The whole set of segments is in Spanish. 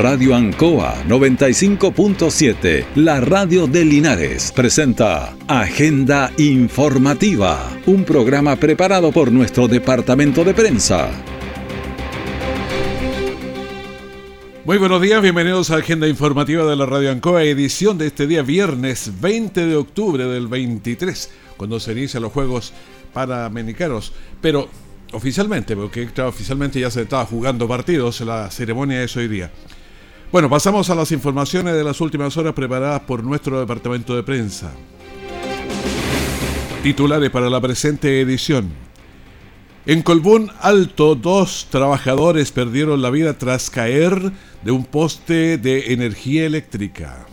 Radio Ancoa 95.7, la radio de Linares, presenta Agenda Informativa, un programa preparado por nuestro departamento de prensa. Muy buenos días, bienvenidos a Agenda Informativa de la Radio Ancoa, edición de este día viernes 20 de octubre del 23, cuando se inician los Juegos Panamericanos. Pero oficialmente, porque oficialmente ya se estaba jugando partidos, la ceremonia es hoy día. Bueno, pasamos a las informaciones de las últimas horas preparadas por nuestro departamento de prensa. Titulares para la presente edición. En Colbún Alto, dos trabajadores perdieron la vida tras caer de un poste de energía eléctrica.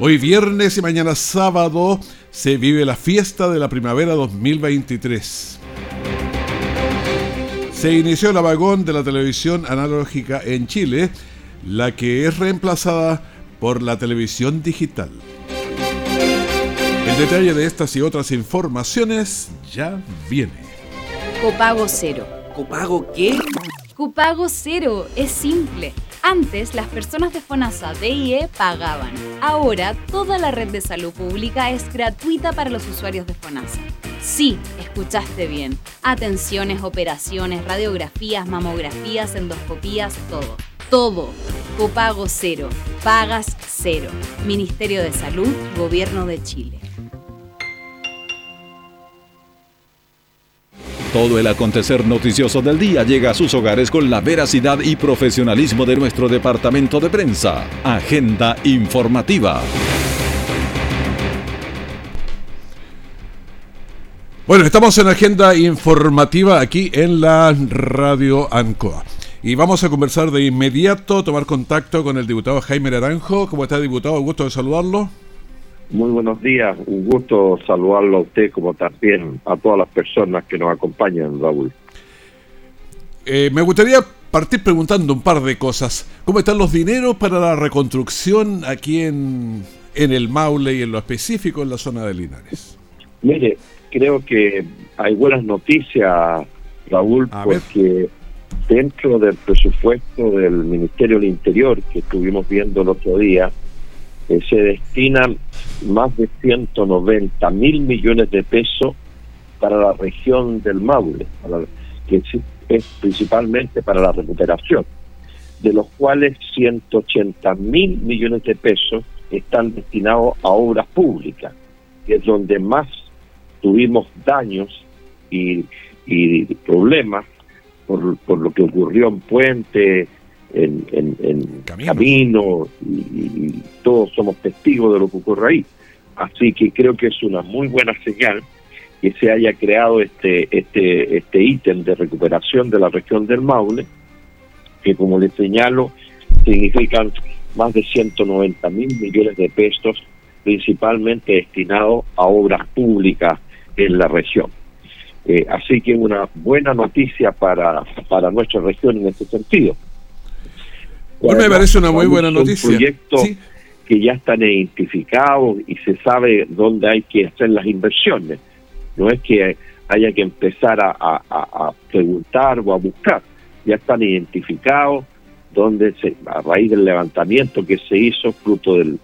Hoy viernes y mañana sábado se vive la fiesta de la primavera 2023. Se inició el vagón de la televisión analógica en Chile, la que es reemplazada por la televisión digital. El detalle de estas y otras informaciones ya viene. Copago cero. ¿Copago qué? Copago cero. Es simple. Antes, las personas de FONASA DIE pagaban. Ahora, toda la red de salud pública es gratuita para los usuarios de FONASA. Sí, escuchaste bien. Atenciones, operaciones, radiografías, mamografías, endoscopías, todo. Todo. Copago cero. Pagas cero. Ministerio de Salud, Gobierno de Chile. Todo el acontecer noticioso del día llega a sus hogares con la veracidad y profesionalismo de nuestro departamento de prensa. Agenda informativa. Bueno, estamos en agenda informativa aquí en la radio ANCOA. Y vamos a conversar de inmediato, tomar contacto con el diputado Jaime Naranjo. ¿Cómo está, diputado? Gusto de saludarlo. Muy buenos días, un gusto saludarlo a usted como también a todas las personas que nos acompañan, Raúl. Eh, me gustaría partir preguntando un par de cosas. ¿Cómo están los dineros para la reconstrucción aquí en, en el Maule y en lo específico en la zona de Linares? Mire, creo que hay buenas noticias, Raúl, porque dentro del presupuesto del Ministerio del Interior que estuvimos viendo el otro día, eh, se destinan más de 190 mil millones de pesos para la región del Maule, que es principalmente para la recuperación, de los cuales 180 mil millones de pesos están destinados a obras públicas, que es donde más tuvimos daños y, problemas por, por lo que ocurrió en Puente, en, en, camino, y, todos somos testigos de lo que ocurre ahí. Así que creo que es una muy buena señal que se haya creado este este este ítem de recuperación de la región del Maule, que como les señalo, significan más de 190 mil millones de pesos, principalmente destinados a obras públicas en la región. Eh, así que una buena noticia para, para nuestra región en este sentido. Bueno, me parece una muy buena noticia. Proyectos que ya están identificados y se sabe dónde hay que hacer las inversiones. No es que haya que empezar a, preguntar o a buscar. Ya están identificados donde se, a raíz del levantamiento que se hizo fruto del,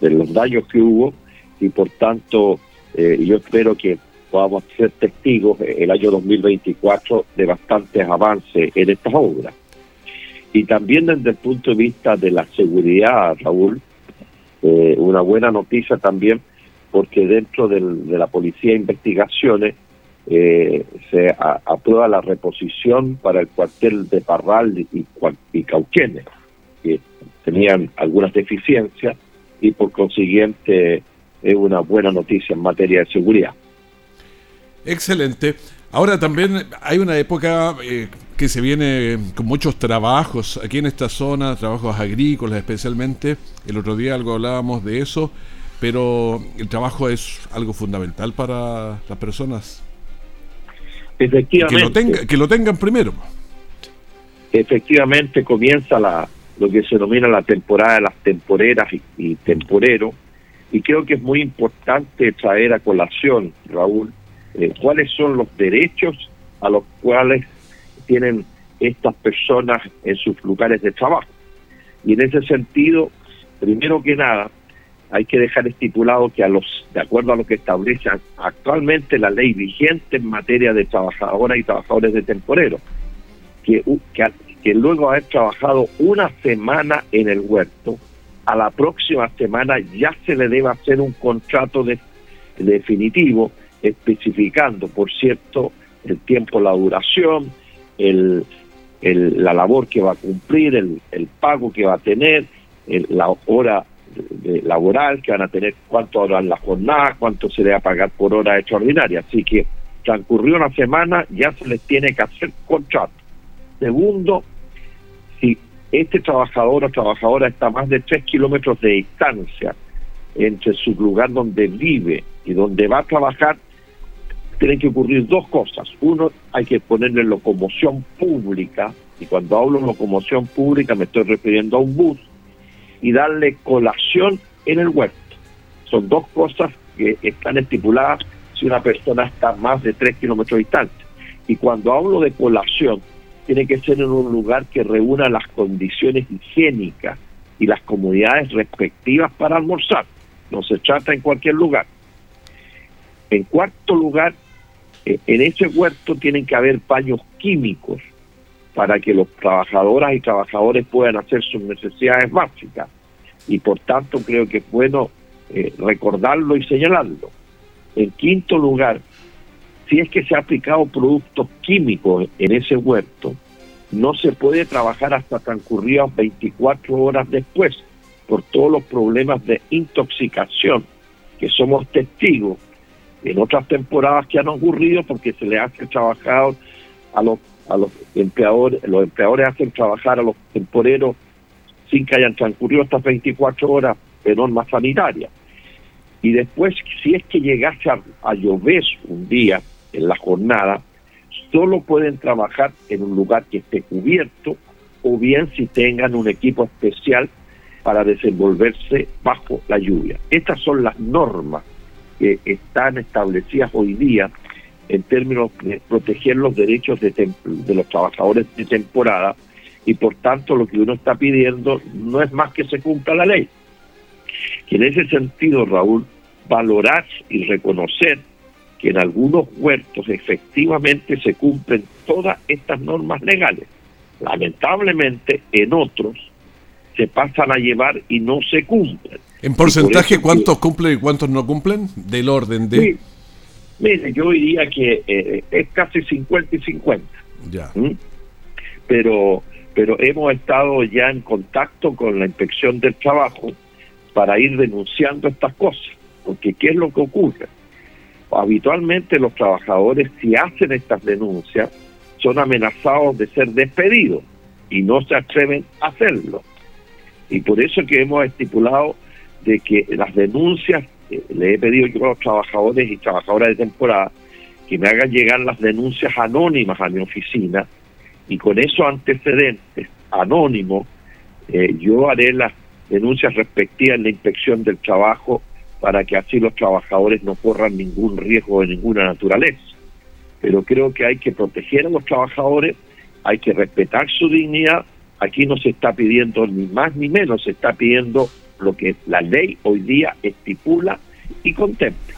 de los daños que hubo y por tanto eh, yo espero que podamos ser testigos el año 2024 de bastantes avances en estas obras. Y también desde el punto de vista de la seguridad, Raúl, eh, una buena noticia también, porque dentro de la Policía de Investigaciones eh, se aprueba la reposición para el cuartel de Parral y, y Cauquenes, que tenían algunas deficiencias y por consiguiente es una buena noticia en materia de seguridad. Excelente. Ahora también hay una época eh, que se viene con muchos trabajos aquí en esta zona, trabajos agrícolas especialmente. El otro día algo hablábamos de eso, pero el trabajo es algo fundamental para las personas. Efectivamente. Que lo, tenga, que lo tengan primero. Efectivamente comienza la, lo que se denomina la temporada de las temporeras y temporeros, y creo que es muy importante traer a colación, Raúl, eh, cuáles son los derechos a los cuales tienen estas personas en sus lugares de trabajo. Y en ese sentido, primero que nada, hay que dejar estipulado que a los, de acuerdo a lo que establece actualmente la ley vigente en materia de trabajadoras y trabajadores de temporero, que, que, luego de haber trabajado una semana en el huerto, a la próxima semana ya se le debe hacer un contrato de, definitivo especificando, por cierto, el tiempo, la duración, el, la labor que va a cumplir, el, el pago que va a tener, la hora de, laboral que van a tener, cuánto en la jornada, cuánto se le va a pagar por hora extraordinaria. Así que transcurrió una semana, ya se les tiene que hacer contrato. Segundo, si este trabajador o trabajadora está a más de tres kilómetros de distancia entre su lugar donde vive y donde va a trabajar, tienen que ocurrir dos cosas. Uno, hay que ponerle locomoción pública, y cuando hablo de locomoción pública me estoy refiriendo a un bus, y darle colación en el huerto. Son dos cosas que están estipuladas si una persona está más de tres kilómetros distante. Y cuando hablo de colación, tiene que ser en un lugar que reúna las condiciones higiénicas y las comodidades respectivas para almorzar. No se trata en cualquier lugar. En cuarto lugar, en ese huerto tienen que haber paños químicos para que los trabajadoras y trabajadores puedan hacer sus necesidades básicas. Y por tanto creo que es bueno eh, recordarlo y señalarlo. En quinto lugar, si es que se ha aplicado productos químicos en ese huerto, no se puede trabajar hasta transcurridas 24 horas después por todos los problemas de intoxicación que somos testigos en otras temporadas que han ocurrido porque se le hace trabajar a los a los empleadores, los empleadores hacen trabajar a los temporeros sin que hayan transcurrido estas 24 horas de normas sanitarias. Y después, si es que llegase a, llover un día en la jornada, solo pueden trabajar en un lugar que esté cubierto o bien si tengan un equipo especial para desenvolverse bajo la lluvia. Estas son las normas que están establecidas hoy día en términos de proteger los derechos de, de los trabajadores de temporada y por tanto lo que uno está pidiendo no es más que se cumpla la ley. Y en ese sentido, Raúl, valorar y reconocer que en algunos huertos efectivamente se cumplen todas estas normas legales. Lamentablemente, en otros se pasan a llevar y no se cumplen. ¿En porcentaje cuántos cumplen y cuántos no cumplen? Del orden de... Mire, yo diría que eh, es casi 50 y 50. Ya. ¿Mm? Pero, pero hemos estado ya en contacto con la inspección del trabajo para ir denunciando estas cosas. Porque ¿qué es lo que ocurre? Habitualmente los trabajadores, si hacen estas denuncias, son amenazados de ser despedidos y no se atreven a hacerlo. Y por eso que hemos estipulado de que las denuncias le he pedido yo a los trabajadores y trabajadoras de temporada que me hagan llegar las denuncias anónimas a mi oficina y con esos antecedentes anónimos eh, yo haré las denuncias respectivas en la inspección del trabajo para que así los trabajadores no corran ningún riesgo de ninguna naturaleza. Pero creo que hay que proteger a los trabajadores, hay que respetar su dignidad. Aquí no se está pidiendo ni más ni menos, se está pidiendo lo que la ley hoy día estipula y contempla.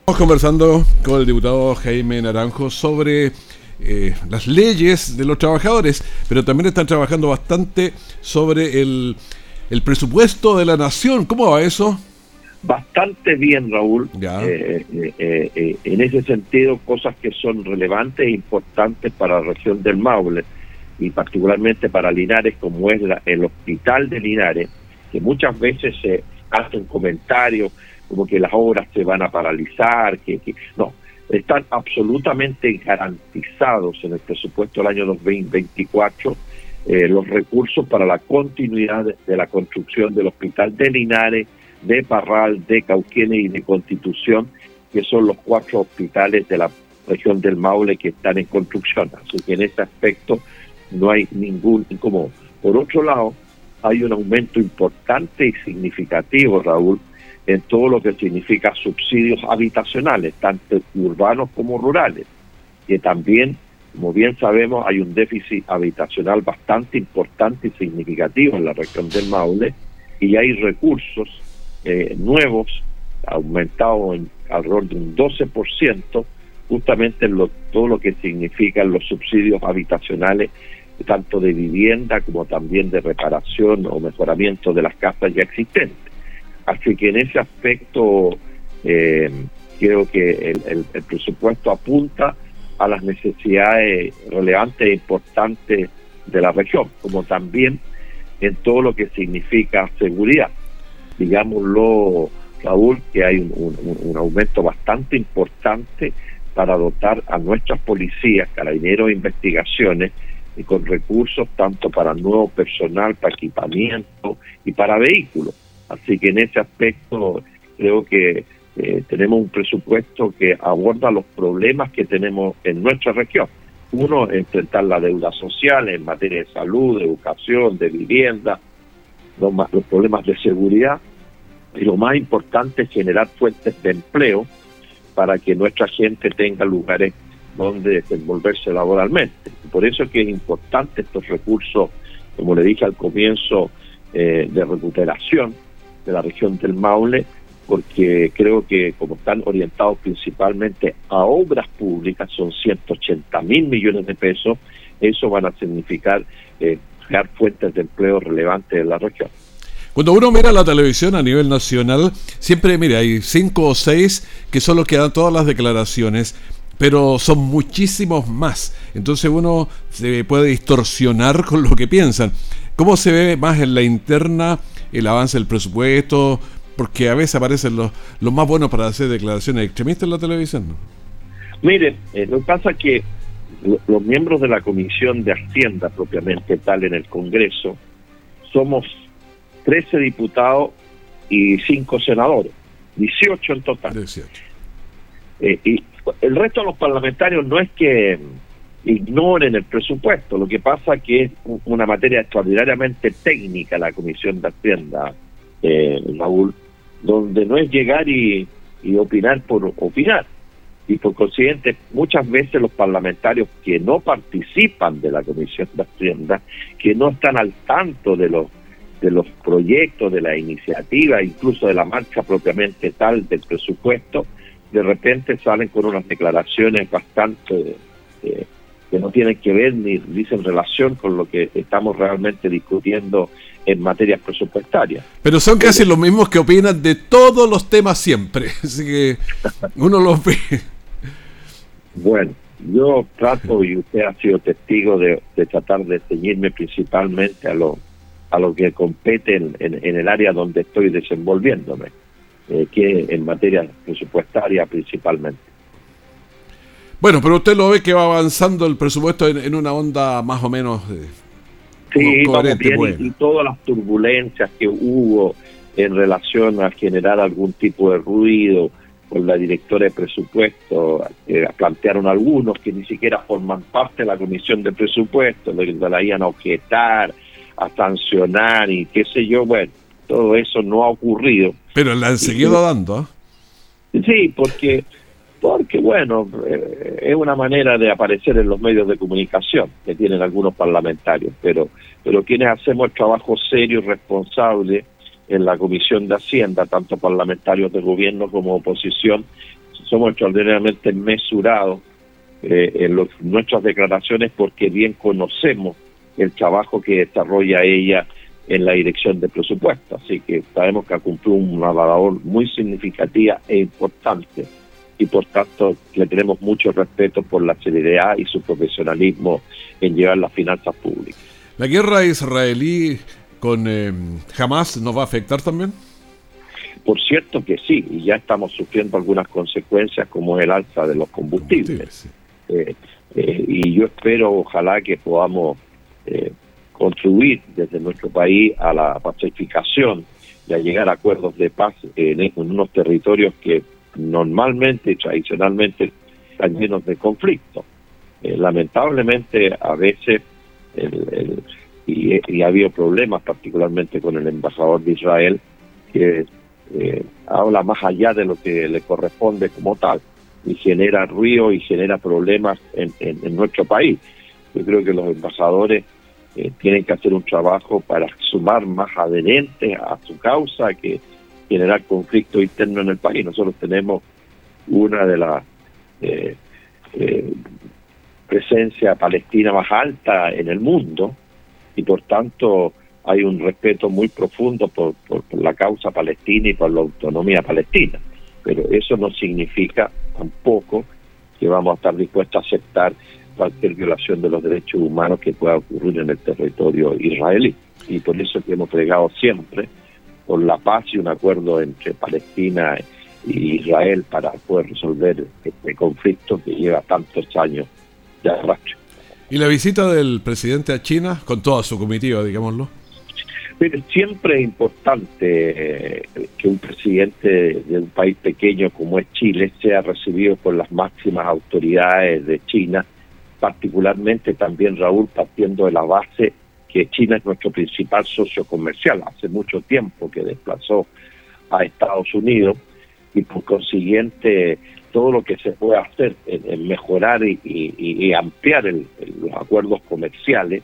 Estamos conversando con el diputado Jaime Naranjo sobre eh, las leyes de los trabajadores, pero también están trabajando bastante sobre el, el presupuesto de la nación. ¿Cómo va eso? Bastante bien, Raúl. Eh, eh, en ese sentido, cosas que son relevantes e importantes para la región del Maule y particularmente para Linares, como es el hospital de Linares, que muchas veces se hacen comentarios como que las obras se van a paralizar, que, no, están absolutamente garantizados en el presupuesto del año 2024 eh, los recursos para la continuidad de, la construcción del hospital de Linares, de Parral, de Cauquenes y de Constitución, que son los cuatro hospitales de la región del Maule que están en construcción. Así que en ese aspecto no hay ningún incómodo. Por otro lado, hay un aumento importante y significativo, Raúl, en todo lo que significa subsidios habitacionales, tanto urbanos como rurales, que también Como bien sabemos, hay un déficit habitacional bastante importante y significativo en la región del Maule y hay recursos eh, nuevos aumentados en alrededor de un 12%, justamente en lo, todo lo que significan los subsidios habitacionales, tanto de vivienda como también de reparación o mejoramiento de las casas ya existentes. Así que en ese aspecto eh, creo que el, presupuesto apunta a las necesidades relevantes e importantes de la región, como también en todo lo que significa seguridad. Digámoslo, Raúl, que hay un, aumento bastante importante para dotar a nuestras policías, carabineros e investigaciones y con recursos tanto para nuevo personal, para equipamiento y para vehículos. Así que en ese aspecto creo que eh, tenemos un presupuesto que aborda los problemas que tenemos en nuestra región. Uno, enfrentar la deuda social en materia de salud, de educación, de vivienda, los, los problemas de seguridad. Y lo más importante es generar fuentes de empleo para que nuestra gente tenga lugares donde desenvolverse laboralmente. Por eso es que es importante estos recursos, como le dije al comienzo, eh, de recuperación de la región del Maule, porque creo que como están orientados principalmente a obras públicas, son 180 mil millones de pesos, eso van a significar eh, crear fuentes de empleo relevantes en la región. Cuando uno mira la televisión a nivel nacional, siempre, mire, hay cinco o seis que son los que dan todas las declaraciones, pero son muchísimos más. Entonces uno se puede distorsionar con lo que piensan. ¿Cómo se ve más en la interna el avance del presupuesto, porque a veces aparecen los, los más buenos para hacer declaraciones extremistas en la televisión. Mire, eh, lo que pasa es que los miembros de la Comisión de Hacienda propiamente tal en el Congreso somos 13 diputados y 5 senadores, 18 en total. 18. Eh, y el resto de los parlamentarios no es que ignoren el presupuesto, lo que pasa que es una materia extraordinariamente técnica la Comisión de Hacienda, eh, Raúl, donde no es llegar y, opinar por opinar. Y por consiguiente, muchas veces los parlamentarios que no participan de la Comisión de Hacienda, que no están al tanto de los de los proyectos, de la iniciativa, incluso de la marcha propiamente tal del presupuesto, de repente salen con unas declaraciones bastante eh, que no tienen que ver ni dicen relación con lo que estamos realmente discutiendo en materias presupuestarias. Pero son casi los mismos que opinan de todos los temas siempre, así que uno los ve. Bueno, yo trato y usted ha sido testigo de, tratar de ceñirme principalmente a lo, a lo que compete en, el área donde estoy desenvolviéndome, eh, que en materia presupuestaria principalmente. Bueno, pero usted lo ve que va avanzando el presupuesto en, una onda más o menos... Eh, Sí, bien, y, todas las turbulencias que hubo en relación a generar algún tipo de ruido con la directora de presupuesto, eh, plantearon algunos que ni siquiera forman parte de la comisión de presupuesto, le la iban a objetar, a sancionar y qué sé yo, bueno, todo eso no ha ocurrido. Pero la han seguido dando. Sí, porque porque bueno, eh, es una manera de aparecer en los medios de comunicación que tienen algunos parlamentarios, pero, pero quienes hacemos el trabajo serio y responsable en la Comisión de Hacienda, tanto parlamentarios de gobierno como oposición, somos extraordinariamente mesurados eh, en nuestras declaraciones porque bien conocemos el trabajo que desarrolla ella en la dirección de presupuesto. Así que sabemos que ha cumplido una labor muy significativa e importante y por tanto le tenemos mucho respeto por la seriedad y su profesionalismo en llevar las finanzas públicas. ¿La guerra israelí con eh, Hamas nos va a afectar también? Por cierto que sí, y ya estamos sufriendo algunas consecuencias como el alza de los combustibles. Eh, eh, y yo espero, ojalá que podamos eh, contribuir desde nuestro país a la pacificación y a llegar a acuerdos de paz en unos territorios que normalmente y tradicionalmente están llenos de conflictos. Eh, lamentablemente a veces y, ha habido problemas particularmente con el embajador de Israel que eh, habla más allá de lo que le corresponde como tal y genera ruido y genera problemas en, nuestro país. Yo creo que los embajadores eh, tienen que hacer un trabajo para sumar más adherentes a su causa que generar conflicto interno en el país. Nosotros tenemos una de las eh, eh, presencia palestina más alta en el mundo y por tanto hay un respeto muy profundo por, la causa palestina y por la autonomía palestina. Pero eso no significa tampoco que vamos a estar dispuestos a aceptar cualquier violación de los derechos humanos que pueda ocurrir en el territorio israelí. Y por eso que hemos plegado siempre por la paz y un acuerdo entre Palestina y Israel para poder resolver este conflicto que lleva tantos años de arrastre. ¿Y la visita del presidente a China con toda su comitiva, digámoslo? Pero siempre es importante eh, que un presidente de un país pequeño como es Chile sea recibido por las máximas autoridades de China, particularmente también Raúl partiendo de la base que China es nuestro principal socio comercial, hace mucho tiempo que desplazó a Estados Unidos y por consiguiente todo lo que se puede hacer en, mejorar y, ampliar los acuerdos comerciales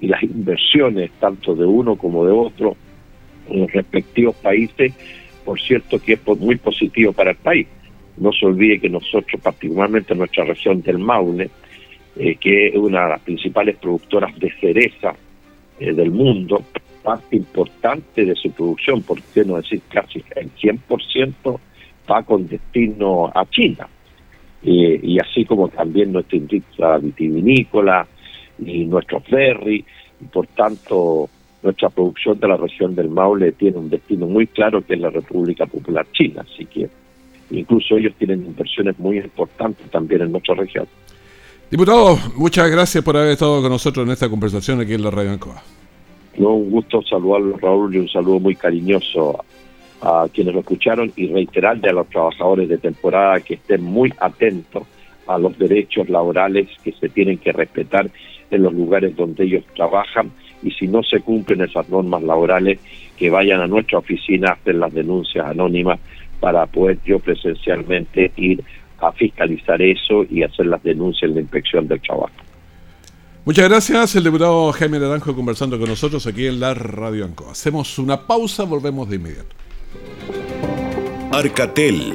y las inversiones tanto de uno como de otro en los respectivos países, por cierto que es muy positivo para el país. No se olvide que nosotros, particularmente en nuestra región del Maule, eh, que es una de las principales productoras de cereza eh, del mundo, parte importante de su producción, por qué no decir casi el 100%, va con destino a China. y así como también nuestra industria vitivinícola y nuestro ferry, y por tanto nuestra producción de la región del Maule tiene un destino muy claro que es la República Popular China, así que incluso ellos tienen inversiones muy importantes también en nuestra región. Diputado, muchas gracias por haber estado con nosotros en esta conversación aquí en la Radio Ancoa. No, un gusto saludarlo, Raúl, y un saludo muy cariñoso a quienes lo escucharon y reiterarle a los trabajadores de temporada que estén muy atentos a los derechos laborales que se tienen que respetar en los lugares donde ellos trabajan y si no se cumplen esas normas laborales, que vayan a nuestra oficina a hacer las denuncias anónimas para poder yo presencialmente ir a fiscalizar eso y hacer las denuncias en la inspección del trabajo. Muchas gracias, el diputado Jaime Naranjo conversando con nosotros aquí en la Radio Anco. Hacemos una pausa, volvemos de inmediato. Arcatel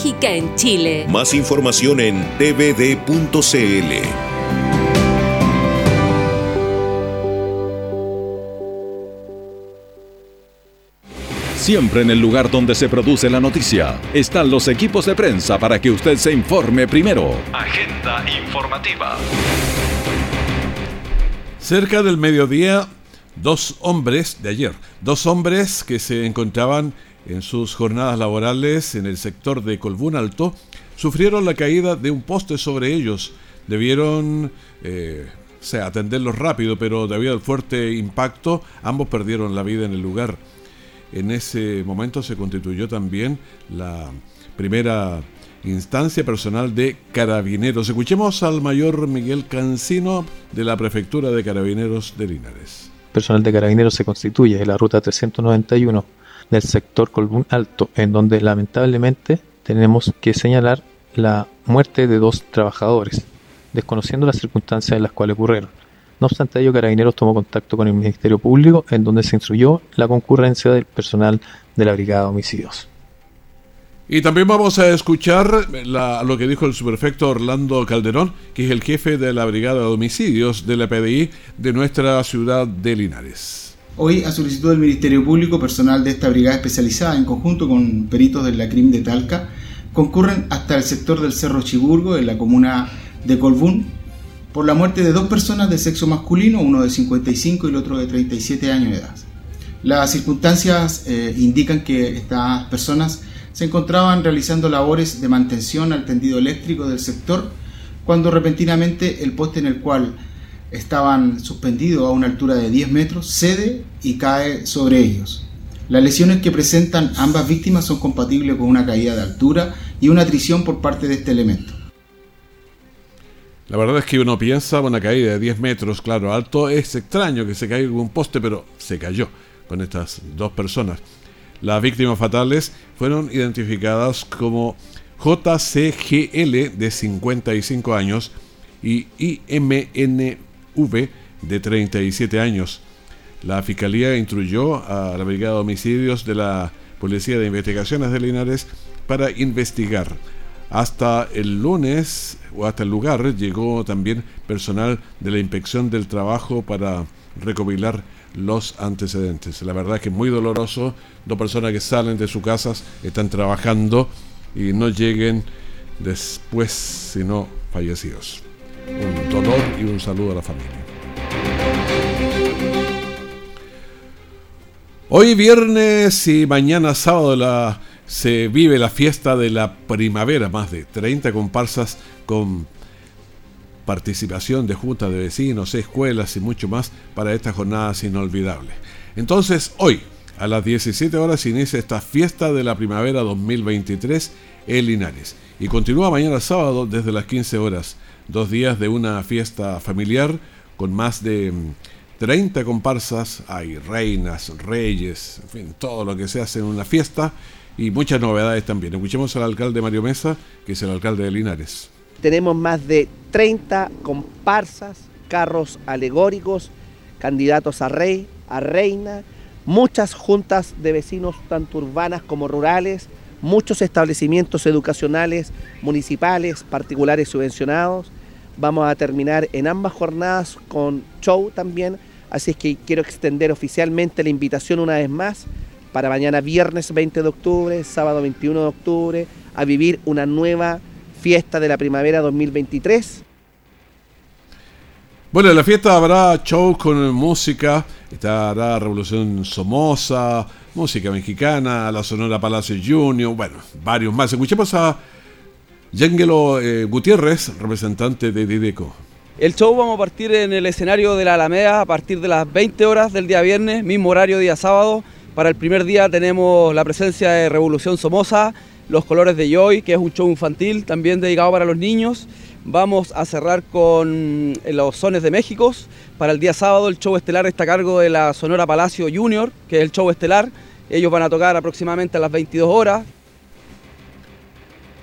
en Chile. Más información en tvd.cl. Siempre en el lugar donde se produce la noticia están los equipos de prensa para que usted se informe primero. Agenda informativa. Cerca del mediodía, dos hombres de ayer, dos hombres que se encontraban en sus jornadas laborales en el sector de Colbún Alto, sufrieron la caída de un poste sobre ellos. Debieron eh, atenderlos rápido, pero debido al fuerte impacto, ambos perdieron la vida en el lugar. En ese momento se constituyó también la primera instancia personal de carabineros. Escuchemos al mayor Miguel Cancino de la Prefectura de Carabineros de Linares. Personal de carabineros se constituye en la ruta 391 del sector Colbún Alto, en donde lamentablemente tenemos que señalar la muerte de dos trabajadores, desconociendo las circunstancias en las cuales ocurrieron. No obstante ello, Carabineros tomó contacto con el Ministerio Público, en donde se instruyó la concurrencia del personal de la Brigada de Homicidios. Y también vamos a escuchar lo que dijo el subprefecto Orlando Calderón, que es el jefe de la Brigada de Homicidios de la PDI de nuestra ciudad de Linares. Hoy, a solicitud del Ministerio Público, personal de esta brigada especializada, en conjunto con peritos de la CRIM de Talca, concurren hasta el sector del Cerro Chiburgo, en la comuna de Colbún, por la muerte de dos personas de sexo masculino, uno de 55 y el otro de 37 años de edad. Las circunstancias eh, indican que estas personas se encontraban realizando labores de mantención al tendido eléctrico del sector cuando repentinamente el poste en el cual estaban suspendidos a una altura de 10 metros cede y cae sobre ellos. Las lesiones que presentan ambas víctimas son compatibles con una caída de altura y una trisión por parte de este elemento. La verdad es que uno piensa una caída de 10 metros, claro, alto, es extraño que se caiga un poste, pero se cayó con estas dos personas. Las víctimas fatales fueron identificadas como JCGL de 55 años y IMNV de 37 años. La Fiscalía instruyó a la Brigada de Homicidios de la Policía de Investigaciones de Linares para investigar. Hasta el lunes o hasta el lugar llegó también personal de la Inspección del Trabajo para recopilar los antecedentes. La verdad es que es muy doloroso. Dos personas que salen de sus casas, están trabajando y no lleguen después, sino fallecidos. Dolor y un saludo a la familia. Hoy viernes y mañana sábado se vive la fiesta de la primavera, más de 30 comparsas con participación de juntas de vecinos, escuelas y mucho más para estas jornadas inolvidables. Entonces, hoy, a las 17 horas, inicia esta fiesta de la primavera 2023 en Linares y continúa mañana sábado desde las 15 horas. Dos días de una fiesta familiar con más de 30 mm, comparsas, hay reinas, reyes, en fin, todo lo que se hace en una fiesta y muchas novedades también. Escuchemos al alcalde Mario Mesa, que es el alcalde de Linares tenemos más de 30 comparsas, carros alegóricos, candidatos a rey, a reina, muchas juntas de vecinos, tanto urbanas como rurales, muchos establecimientos educacionales, municipales, particulares subvencionados. Vamos a terminar en ambas jornadas con show también, así es que quiero extender oficialmente la invitación una vez más para mañana viernes 20 de octubre, sábado 21 de octubre, a vivir una nueva fiesta de la primavera 2023. Bueno, en la fiesta habrá show con música, estará Revolución Somoza, música mexicana, la Sonora Palacio Junior, bueno, varios más. Escuchemos a Yangelo eh, Gutiérrez, representante de Dideco. El show vamos a partir en el escenario de la Alameda a partir de las 20 horas del día viernes, mismo horario día sábado. Para el primer día tenemos la presencia de Revolución Somoza, los Colores de Joy, que es un show infantil también dedicado para los niños. Vamos a cerrar con eh, los Sones de México. Para el día sábado el show estelar está a cargo de la Sonora Palacio Junior, que es el show estelar. Ellos van a tocar aproximadamente a las 22 horas.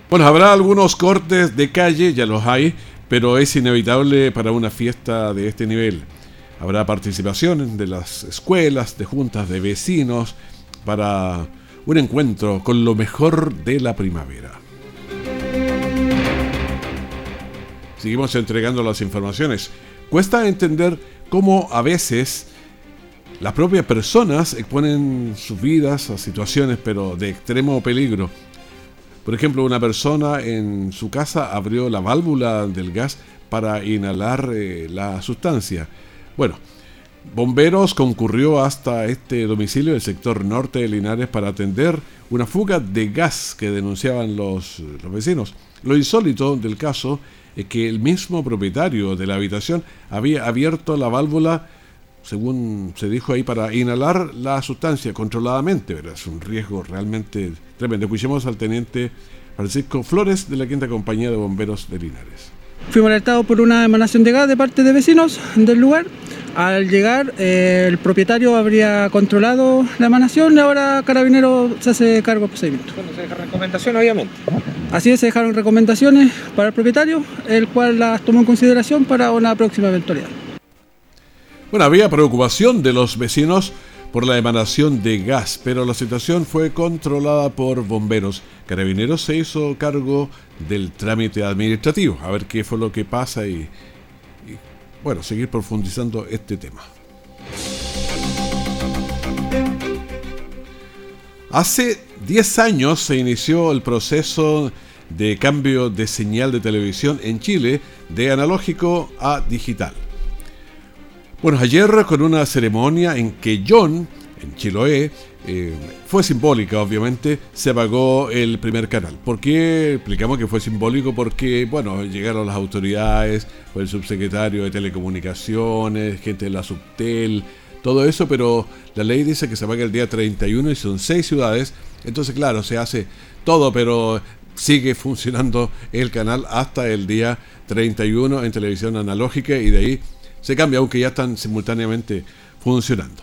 Bueno, habrá algunos cortes de calle, ya los hay, pero es inevitable para una fiesta de este nivel. Habrá participación de las escuelas, de juntas de vecinos, para un encuentro con lo mejor de la primavera. Seguimos entregando las informaciones. Cuesta entender cómo a veces las propias personas exponen sus vidas a situaciones pero de extremo peligro. Por ejemplo, una persona en su casa abrió la válvula del gas para inhalar eh, la sustancia. Bueno, Bomberos concurrió hasta este domicilio del sector norte de Linares para atender una fuga de gas que denunciaban los, vecinos. Lo insólito del caso que el mismo propietario de la habitación había abierto la válvula, según se dijo ahí, para inhalar la sustancia controladamente. Pero es un riesgo realmente tremendo. Escuchemos al teniente Francisco Flores de la Quinta Compañía de Bomberos de Linares. Fuimos alertados por una emanación de gas de parte de vecinos del lugar al llegar, eh, el propietario habría controlado la emanación y ahora Carabinero se hace cargo del procedimiento. Bueno, se dejaron recomendaciones, obviamente. Así es, se dejaron recomendaciones para el propietario, el cual las tomó en consideración para una próxima eventualidad. Bueno, había preocupación de los vecinos por la emanación de gas, pero la situación fue controlada por bomberos. Carabineros se hizo cargo del trámite administrativo, a ver qué fue lo que pasa y bueno, seguir profundizando este tema. Hace 10 años se inició el proceso de cambio de señal de televisión en Chile de analógico a digital. Bueno, ayer con una ceremonia en que John en Chiloé, eh, fue simbólica, obviamente, se apagó el primer canal. ¿Por qué explicamos que fue simbólico? Porque, bueno, llegaron las autoridades, el subsecretario de Telecomunicaciones, gente de la Subtel, todo eso, pero la ley dice que se apaga el día 31 y son seis ciudades, entonces, claro, se hace todo, pero sigue funcionando el canal hasta el día 31 en televisión analógica y de ahí se cambia, aunque ya están simultáneamente funcionando.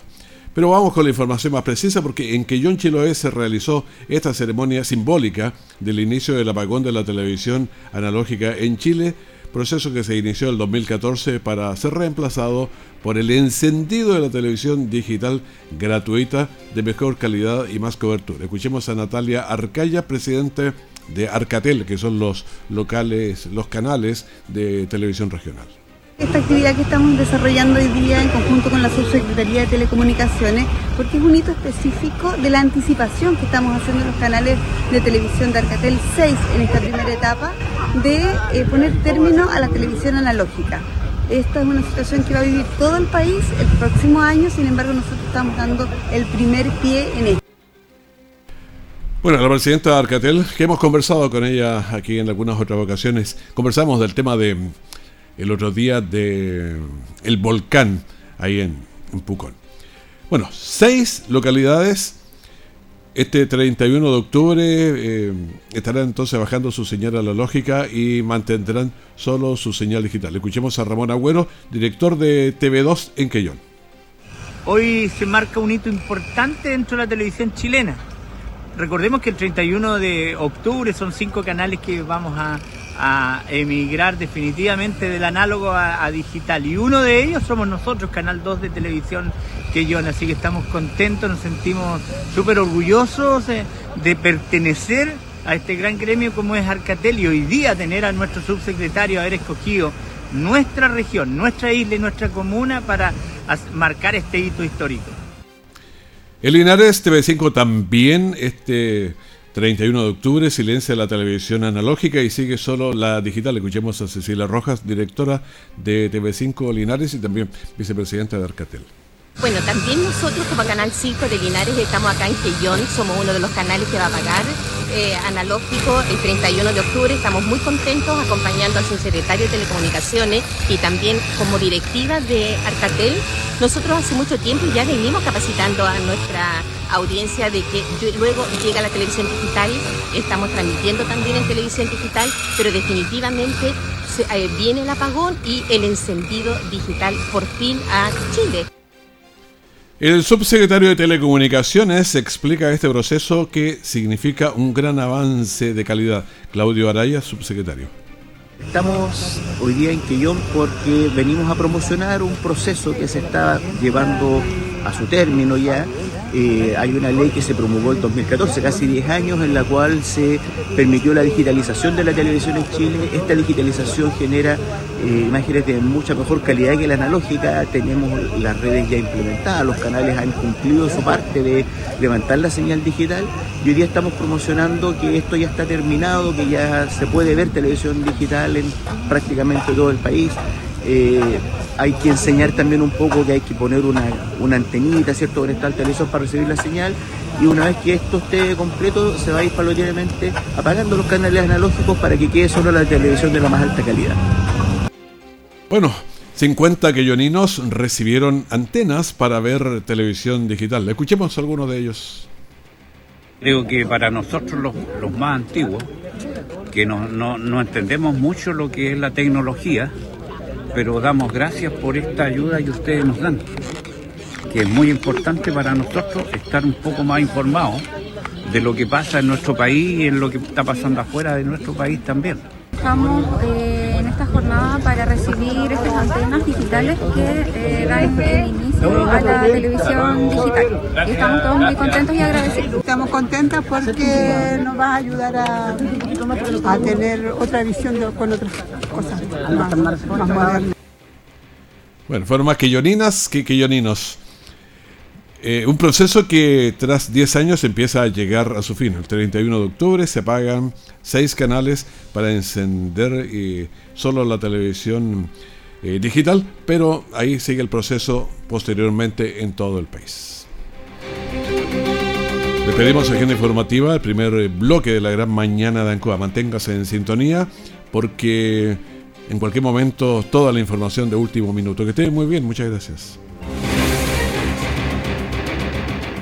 Pero vamos con la información más precisa porque en Quellón Chiloé se realizó esta ceremonia simbólica del inicio del apagón de la televisión analógica en Chile, proceso que se inició en 2014 para ser reemplazado por el encendido de la televisión digital gratuita de mejor calidad y más cobertura. Escuchemos a Natalia Arcaya, presidente de Arcatel, que son los locales, los canales de televisión regional. Esta actividad que estamos desarrollando hoy día en conjunto con la Subsecretaría de Telecomunicaciones, porque es un hito específico de la anticipación que estamos haciendo en los canales de televisión de Arcatel 6 en esta primera etapa de eh, poner término a la televisión analógica. Esta es una situación que va a vivir todo el país el próximo año, sin embargo nosotros estamos dando el primer pie en esto. Bueno, la presidenta de Arcatel, que hemos conversado con ella aquí en algunas otras ocasiones, conversamos del tema de el otro día de el volcán ahí en, Pucón. Bueno, seis localidades. Este 31 de octubre eh, estarán entonces bajando su señal analógica y mantendrán solo su señal digital. Escuchemos a Ramón Agüero, director de TV2 en Quellón. Hoy se marca un hito importante dentro de la televisión chilena. Recordemos que el 31 de octubre son cinco canales que vamos a, a emigrar definitivamente del análogo a, digital. Y uno de ellos somos nosotros, Canal 2 de Televisión que yo, así que estamos contentos, nos sentimos súper orgullosos de, de, pertenecer a este gran gremio como es Arcatel y hoy día tener a nuestro subsecretario haber escogido nuestra región, nuestra isla y nuestra comuna para marcar este hito histórico. El Linares TV5 también este 31 de octubre silencia la televisión analógica y sigue solo la digital. Escuchemos a Cecilia Rojas, directora de TV5 Linares y también vicepresidenta de Arcatel. Bueno, también nosotros como Canal 5 de Linares estamos acá en Quellón, somos uno de los canales que va a pagar eh, analógico el 31 de octubre. Estamos muy contentos acompañando al subsecretario de Telecomunicaciones y también como directiva de Arcatel. Nosotros hace mucho tiempo ya venimos capacitando a nuestra audiencia de que luego llega la televisión digital, estamos transmitiendo también en televisión digital, pero definitivamente eh, viene el apagón y el encendido digital por fin a Chile. El subsecretario de Telecomunicaciones explica este proceso que significa un gran avance de calidad. Claudio Araya, subsecretario. Estamos hoy día en Quillón porque venimos a promocionar un proceso que se está llevando a su término ya eh, hay una ley que se promulgó en 2014, casi 10 años, en la cual se permitió la digitalización de la televisión en Chile. Esta digitalización genera eh, imágenes de mucha mejor calidad que la analógica. Tenemos las redes ya implementadas, los canales han cumplido su parte de levantar la señal digital y hoy día estamos promocionando que esto ya está terminado, que ya se puede ver televisión digital en prácticamente todo el país. Eh, hay que enseñar también un poco que hay que poner una, una antenita, ¿cierto?, conectar el televisor para recibir la señal y una vez que esto esté completo se va a ir paulatinamente apagando los canales analógicos para que quede solo la televisión de la más alta calidad. Bueno, 50 queyoninos recibieron antenas para ver televisión digital. Escuchemos algunos de ellos. Creo que para nosotros los, los más antiguos, que no, no, no entendemos mucho lo que es la tecnología, pero damos gracias por esta ayuda que ustedes nos dan, que es muy importante para nosotros estar un poco más informados de lo que pasa en nuestro país y en lo que está pasando afuera de nuestro país también. Estamos eh, esta jornada para recibir estas antenas digitales que eh, dan el inicio a la televisión digital. Y estamos todos muy contentos y agradecidos. Estamos contentas porque nos va a ayudar a, a tener otra visión con otras cosas más, modernas. Bueno, fueron más quilloninas que quilloninos. Eh, un proceso que tras 10 años empieza a llegar a su fin. El 31 de octubre se apagan seis canales para encender eh, solo la televisión eh, digital, pero ahí sigue el proceso posteriormente en todo el país. Despedimos Agenda Informativa, el primer bloque de la gran mañana de Ancoa. Manténgase en sintonía porque en cualquier momento toda la información de último minuto. Que esté muy bien, muchas gracias.